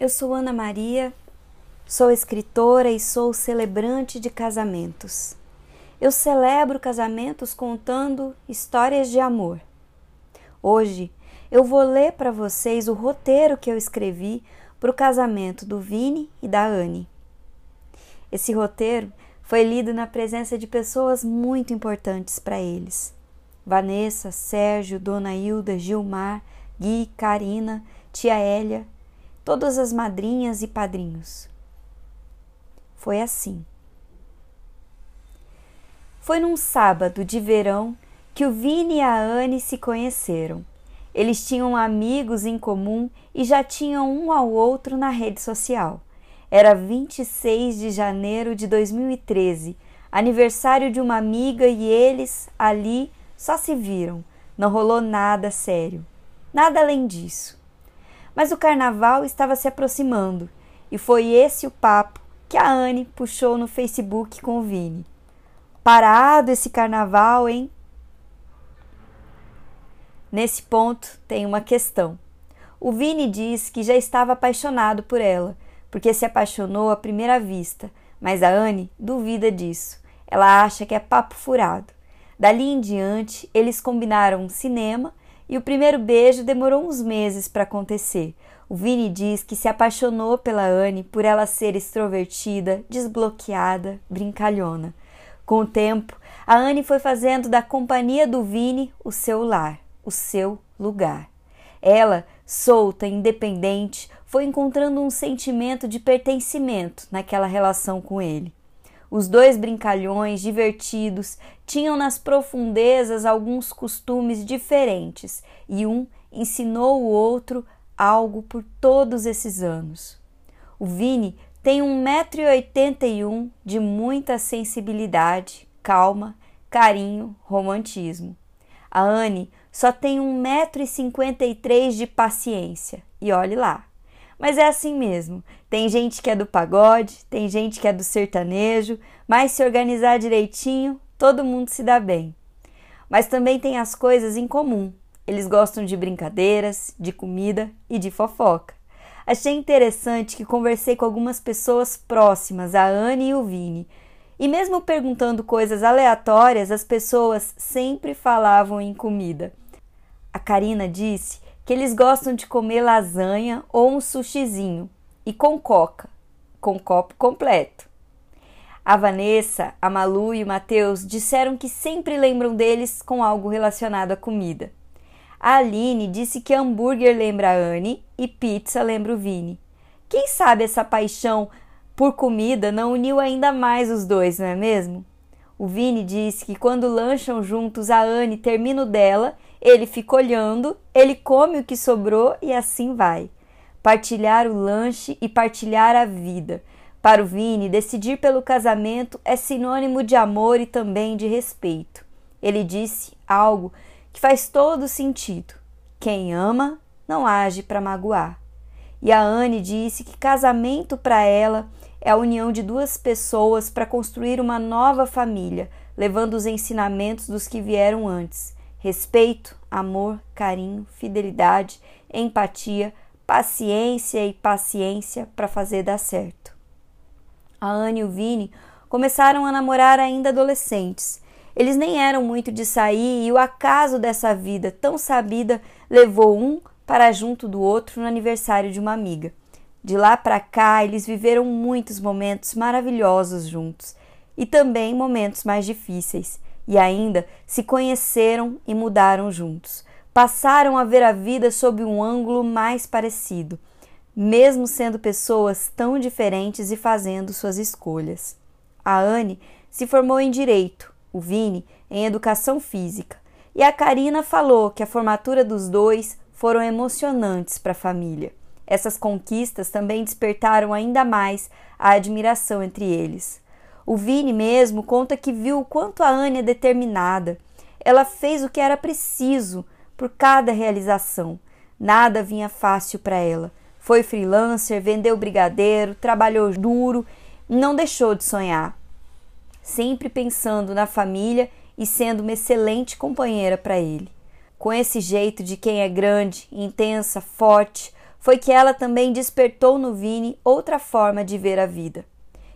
Eu sou Ana Maria, sou escritora e sou celebrante de casamentos. Eu celebro casamentos contando histórias de amor. Hoje eu vou ler para vocês o roteiro que eu escrevi para o casamento do Vini e da Anne. Esse roteiro foi lido na presença de pessoas muito importantes para eles. Vanessa, Sérgio, Dona Hilda, Gilmar, Gui, Karina, Tia Hélia todas as madrinhas e padrinhos. Foi assim. Foi num sábado de verão que o Vini e a Anne se conheceram. Eles tinham amigos em comum e já tinham um ao outro na rede social. Era 26 de janeiro de 2013, aniversário de uma amiga e eles ali só se viram. Não rolou nada sério. Nada além disso. Mas o carnaval estava se aproximando e foi esse o papo que a Anne puxou no Facebook com o Vini. Parado esse carnaval, hein? Nesse ponto tem uma questão. O Vini diz que já estava apaixonado por ela, porque se apaixonou à primeira vista, mas a Anne duvida disso. Ela acha que é papo furado. Dali em diante, eles combinaram um cinema e o primeiro beijo demorou uns meses para acontecer. O Vini diz que se apaixonou pela Anne por ela ser extrovertida, desbloqueada, brincalhona. Com o tempo, a Anne foi fazendo da companhia do Vini o seu lar, o seu lugar. Ela, solta, independente, foi encontrando um sentimento de pertencimento naquela relação com ele. Os dois brincalhões, divertidos, tinham nas profundezas alguns costumes diferentes e um ensinou o outro algo por todos esses anos. O Vini tem 1,81m de muita sensibilidade, calma, carinho, romantismo. A Anne só tem 1,53m de paciência. E olhe lá. Mas é assim mesmo. Tem gente que é do pagode, tem gente que é do sertanejo, mas se organizar direitinho, todo mundo se dá bem. Mas também tem as coisas em comum. Eles gostam de brincadeiras, de comida e de fofoca. Achei interessante que conversei com algumas pessoas próximas, a Anne e o Vini, e mesmo perguntando coisas aleatórias, as pessoas sempre falavam em comida. A Karina disse que eles gostam de comer lasanha ou um sushizinho e com coca, com copo completo. A Vanessa, a Malu e o Matheus disseram que sempre lembram deles com algo relacionado à comida. A Aline disse que hambúrguer lembra a Anne e pizza lembra o Vini. Quem sabe essa paixão por comida não uniu ainda mais os dois, não é mesmo? O Vini disse que quando lancham juntos, a Anne termina o dela ele fica olhando, ele come o que sobrou e assim vai. Partilhar o lanche e partilhar a vida. Para o Vini, decidir pelo casamento é sinônimo de amor e também de respeito. Ele disse algo que faz todo sentido. Quem ama não age para magoar. E a Anne disse que casamento para ela é a união de duas pessoas para construir uma nova família, levando os ensinamentos dos que vieram antes respeito, amor, carinho, fidelidade, empatia, paciência e paciência para fazer dar certo. A Anne e o Vini começaram a namorar ainda adolescentes. Eles nem eram muito de sair e o acaso dessa vida tão sabida levou um para junto do outro no aniversário de uma amiga. De lá para cá, eles viveram muitos momentos maravilhosos juntos e também momentos mais difíceis e ainda se conheceram e mudaram juntos. Passaram a ver a vida sob um ângulo mais parecido, mesmo sendo pessoas tão diferentes e fazendo suas escolhas. A Anne se formou em direito, o Vini em educação física, e a Karina falou que a formatura dos dois foram emocionantes para a família. Essas conquistas também despertaram ainda mais a admiração entre eles. O Vini mesmo conta que viu o quanto a Anne é determinada. Ela fez o que era preciso por cada realização. Nada vinha fácil para ela. Foi freelancer, vendeu brigadeiro, trabalhou duro, não deixou de sonhar. Sempre pensando na família e sendo uma excelente companheira para ele. Com esse jeito de quem é grande, intensa, forte, foi que ela também despertou no Vini outra forma de ver a vida.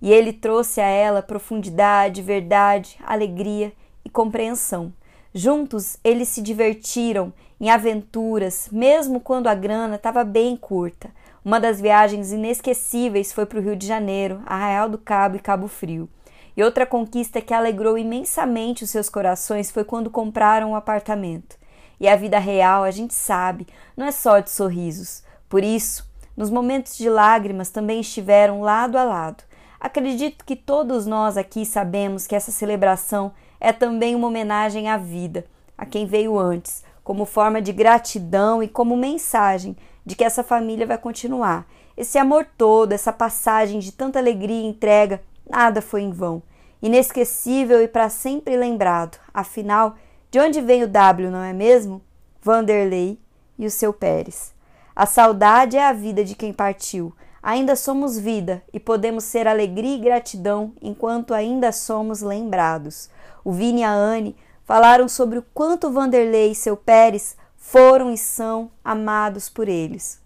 E ele trouxe a ela profundidade, verdade, alegria e compreensão. Juntos eles se divertiram em aventuras, mesmo quando a grana estava bem curta. Uma das viagens inesquecíveis foi para o Rio de Janeiro, Arraial do Cabo e Cabo Frio. E outra conquista que alegrou imensamente os seus corações foi quando compraram um apartamento. E a vida real, a gente sabe, não é só de sorrisos. Por isso, nos momentos de lágrimas também estiveram lado a lado. Acredito que todos nós aqui sabemos que essa celebração é também uma homenagem à vida, a quem veio antes, como forma de gratidão e como mensagem de que essa família vai continuar. Esse amor todo, essa passagem de tanta alegria e entrega Nada foi em vão. Inesquecível e para sempre lembrado. Afinal, de onde vem o W, não é mesmo? Vanderlei e o seu Pérez. A saudade é a vida de quem partiu. Ainda somos vida e podemos ser alegria e gratidão enquanto ainda somos lembrados. O Vini e a Anne falaram sobre o quanto Vanderlei e seu Pérez foram e são amados por eles.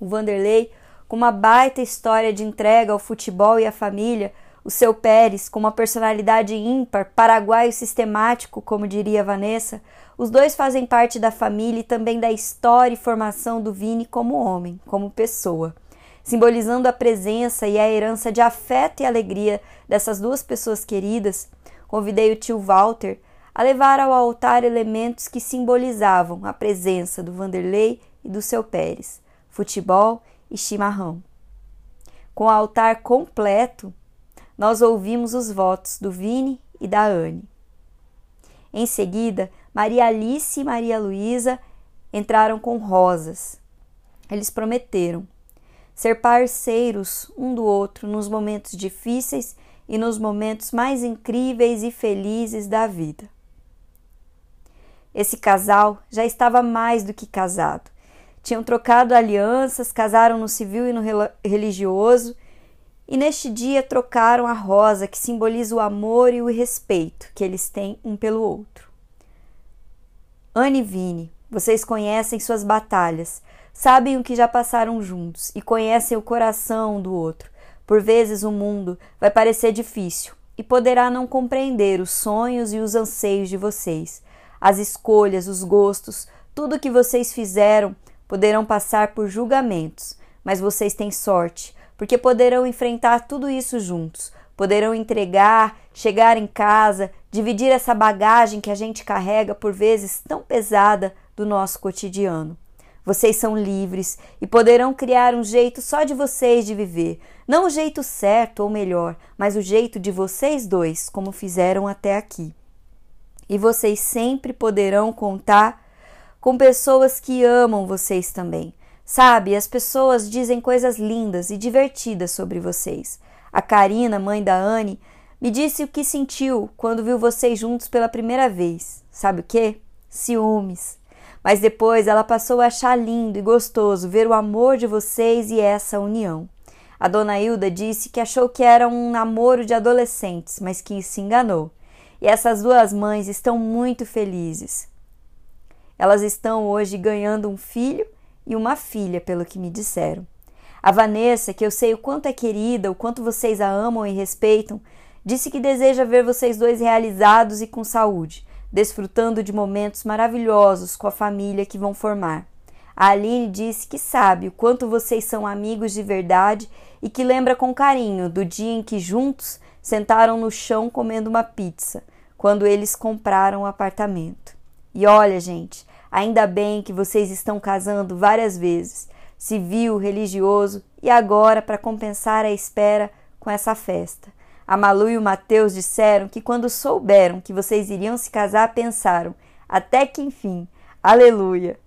O Vanderlei com uma baita história de entrega ao futebol e à família, o seu Pérez, com uma personalidade ímpar, paraguaio sistemático, como diria Vanessa, os dois fazem parte da família e também da história e formação do Vini como homem, como pessoa. Simbolizando a presença e a herança de afeto e alegria dessas duas pessoas queridas, convidei o tio Walter a levar ao altar elementos que simbolizavam a presença do Vanderlei e do seu Pérez, futebol e chimarrão. Com o altar completo, nós ouvimos os votos do Vini e da Anne. Em seguida, Maria Alice e Maria Luísa entraram com rosas. Eles prometeram ser parceiros um do outro nos momentos difíceis e nos momentos mais incríveis e felizes da vida. Esse casal já estava mais do que casado tinham trocado alianças, casaram no civil e no religioso, e neste dia trocaram a rosa que simboliza o amor e o respeito que eles têm um pelo outro. Anne e Vini, vocês conhecem suas batalhas, sabem o que já passaram juntos e conhecem o coração um do outro. Por vezes o mundo vai parecer difícil e poderá não compreender os sonhos e os anseios de vocês, as escolhas, os gostos, tudo o que vocês fizeram poderão passar por julgamentos, mas vocês têm sorte, porque poderão enfrentar tudo isso juntos, poderão entregar, chegar em casa, dividir essa bagagem que a gente carrega por vezes tão pesada do nosso cotidiano. Vocês são livres e poderão criar um jeito só de vocês de viver, não o jeito certo ou melhor, mas o jeito de vocês dois, como fizeram até aqui. E vocês sempre poderão contar com pessoas que amam vocês também. Sabe, as pessoas dizem coisas lindas e divertidas sobre vocês. A Karina, mãe da Anne, me disse o que sentiu quando viu vocês juntos pela primeira vez. Sabe o que? Ciúmes. Mas depois ela passou a achar lindo e gostoso ver o amor de vocês e essa união. A dona Hilda disse que achou que era um namoro de adolescentes, mas que se enganou. E essas duas mães estão muito felizes. Elas estão hoje ganhando um filho e uma filha, pelo que me disseram. A Vanessa, que eu sei o quanto é querida, o quanto vocês a amam e respeitam, disse que deseja ver vocês dois realizados e com saúde, desfrutando de momentos maravilhosos com a família que vão formar. A Aline disse que sabe o quanto vocês são amigos de verdade e que lembra com carinho do dia em que juntos sentaram no chão comendo uma pizza, quando eles compraram o apartamento. E olha, gente, ainda bem que vocês estão casando várias vezes, civil, religioso e agora para compensar a espera com essa festa. A Malu e o Mateus disseram que quando souberam que vocês iriam se casar, pensaram: até que enfim, aleluia!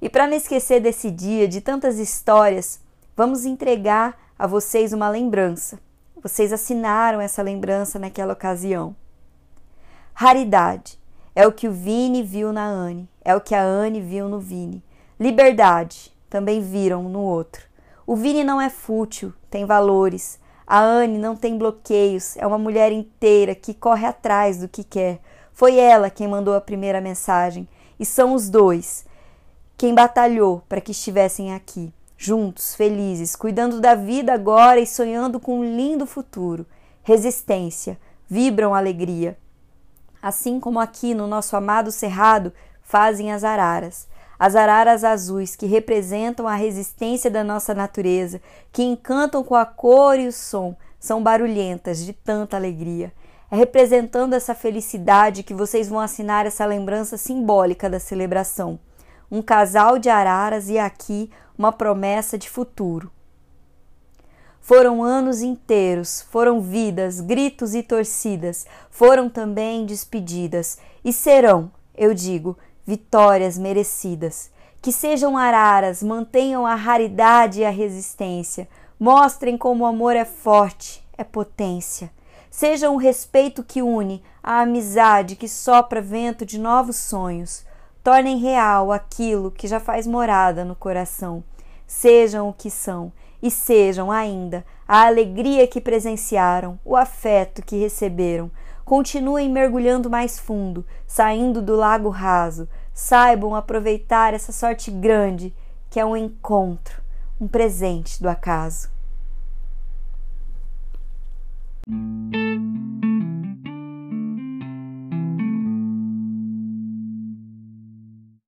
E para não esquecer desse dia, de tantas histórias, vamos entregar a vocês uma lembrança. Vocês assinaram essa lembrança naquela ocasião. Raridade. É o que o Vini viu na Anne, é o que a Anne viu no Vini. Liberdade, também viram no outro. O Vini não é fútil, tem valores. A Anne não tem bloqueios, é uma mulher inteira que corre atrás do que quer. Foi ela quem mandou a primeira mensagem e são os dois quem batalhou para que estivessem aqui. juntos, felizes, cuidando da vida agora e sonhando com um lindo futuro. Resistência, vibram alegria. Assim como aqui no nosso amado cerrado fazem as araras. As araras azuis que representam a resistência da nossa natureza, que encantam com a cor e o som, são barulhentas de tanta alegria. É representando essa felicidade que vocês vão assinar essa lembrança simbólica da celebração. Um casal de araras e aqui uma promessa de futuro. Foram anos inteiros, foram vidas, gritos e torcidas, foram também despedidas, e serão, eu digo, vitórias merecidas. Que sejam araras, mantenham a raridade e a resistência, mostrem como o amor é forte, é potência. Sejam o respeito que une, a amizade que sopra vento de novos sonhos. Tornem real aquilo que já faz morada no coração. Sejam o que são e sejam ainda a alegria que presenciaram, o afeto que receberam. Continuem mergulhando mais fundo, saindo do lago raso. Saibam aproveitar essa sorte grande que é um encontro, um presente do acaso.